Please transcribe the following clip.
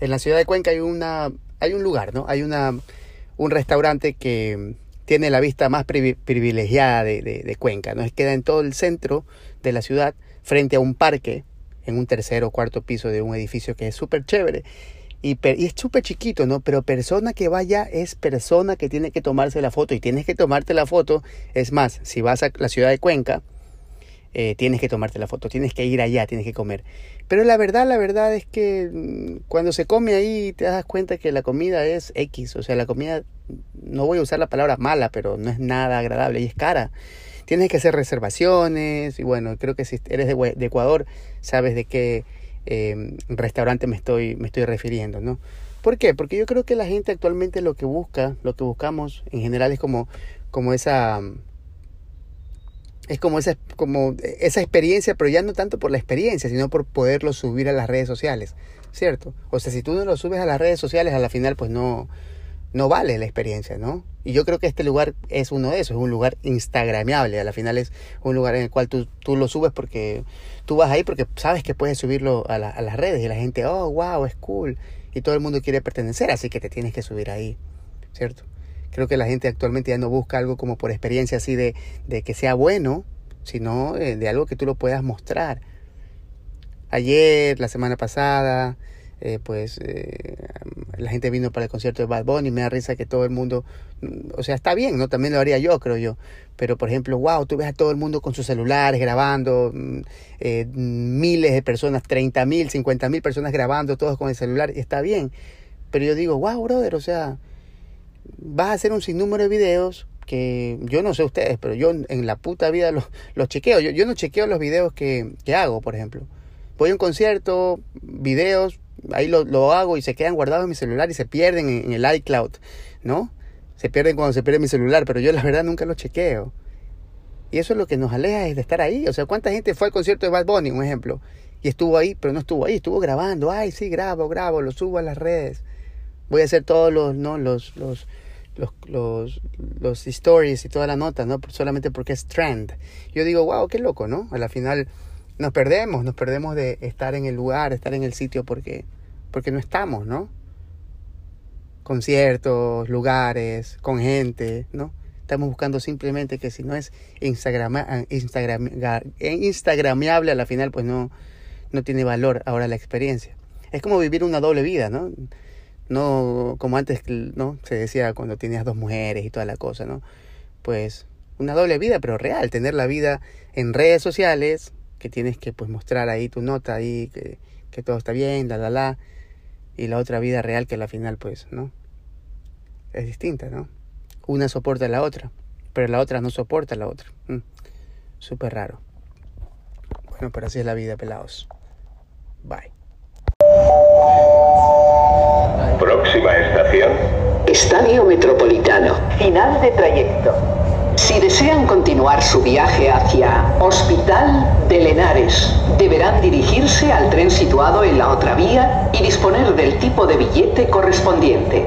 en la ciudad de Cuenca hay una hay un lugar, ¿no? Hay una un restaurante que tiene la vista más privilegiada de, Cuenca, ¿no? Queda en todo el centro de la ciudad, frente a un parque, en un tercer o cuarto piso de un edificio que es súper chévere. Y, y, es súper chiquito, ¿no? Pero persona que vaya es persona que tiene que tomarse la foto y tienes que tomarte la foto. Es más, si vas a la ciudad de Cuenca, eh, tienes que tomarte la foto, tienes que ir allá, tienes que comer. Pero la verdad, la verdad es que mm, cuando se come ahí te das cuenta que la comida es X, o sea, la comida, no voy a usar la palabra mala, pero no es nada agradable y es cara. Tienes que hacer reservaciones y bueno, creo que si eres de, Ecuador sabes de qué em, restaurante me estoy, me estoy refiriendo, ¿no? ¿Por qué? Porque yo creo que la gente actualmente lo que busca, lo que buscamos en general es como, como esa es como esa, como esa experiencia, pero ya no tanto por la experiencia, sino por poderlo subir a las redes sociales, ¿cierto? O sea, si tú no lo subes a las redes sociales, a la final pues no, no vale la experiencia, ¿no? Y yo creo que este lugar es uno de esos, es un lugar instagramiable, a la final es un lugar en el cual tú, tú lo subes porque tú vas ahí porque sabes que puedes subirlo a, a las redes y la gente, oh, wow, es cool, y todo el mundo quiere pertenecer, así que te tienes que subir ahí, ¿cierto? Creo que la gente actualmente ya no busca algo como por experiencia así de, de que sea bueno, sino eh, de algo que tú lo puedas mostrar. Ayer, la semana pasada, eh, pues eh, la gente vino para el concierto de Bad Bunny me da risa que todo el mundo, o sea, está bien, ¿no? También lo haría yo, creo yo. Pero, por ejemplo, wow, tú ves a todo el mundo con sus celulares grabando, mm, miles de personas, 30 mil, 50 mil personas grabando, todos con el celular, y está bien. Pero yo digo, wow, brother, o sea, vas a hacer un sinnúmero de videos que yo no sé ustedes, pero yo en la puta vida los, chequeo. Yo, yo no chequeo los videos que, que, hago, por ejemplo. Voy a un concierto, videos, ahí lo, lo, hago y se quedan guardados en mi celular y se pierden en, el iCloud, ¿no? Se pierden cuando se pierde mi celular, pero yo la verdad nunca los chequeo. Y eso es lo que nos aleja es de estar ahí. O sea, ¿cuánta gente fue al concierto de Bad Bunny, un ejemplo? Y estuvo ahí, pero no estuvo ahí, estuvo grabando. Ay, sí, grabo, grabo, lo subo a las redes voy a hacer todos los, ¿no? Los, los, los, los, stories y toda la nota, ¿no? Solamente porque es trend. Yo digo, wow, qué loco, ¿no? A la final nos perdemos, nos perdemos de estar en el lugar, estar en el sitio porque, porque no estamos, ¿no? Conciertos, lugares, con gente, ¿no? Estamos buscando simplemente que si no es Instagram, Instagram, Instagramiable a la final, pues no, no tiene valor ahora la experiencia. Es como vivir una doble vida, ¿no? No como antes no se decía cuando tenías dos mujeres y toda la cosa no pues una doble vida pero real tener la vida en redes sociales que tienes que pues mostrar ahí tu nota ahí que, que todo está bien la la la y la otra vida real que a la final pues no es distinta no una soporta la otra pero la otra no soporta la otra. Mm. súper raro. Bueno pero así es la vida pelados. Bye estación. Estadio Metropolitano. Final de trayecto. Si desean continuar su viaje hacia Hospital de Lenares, deberán dirigirse al tren situado en la otra vía y disponer del tipo de billete correspondiente.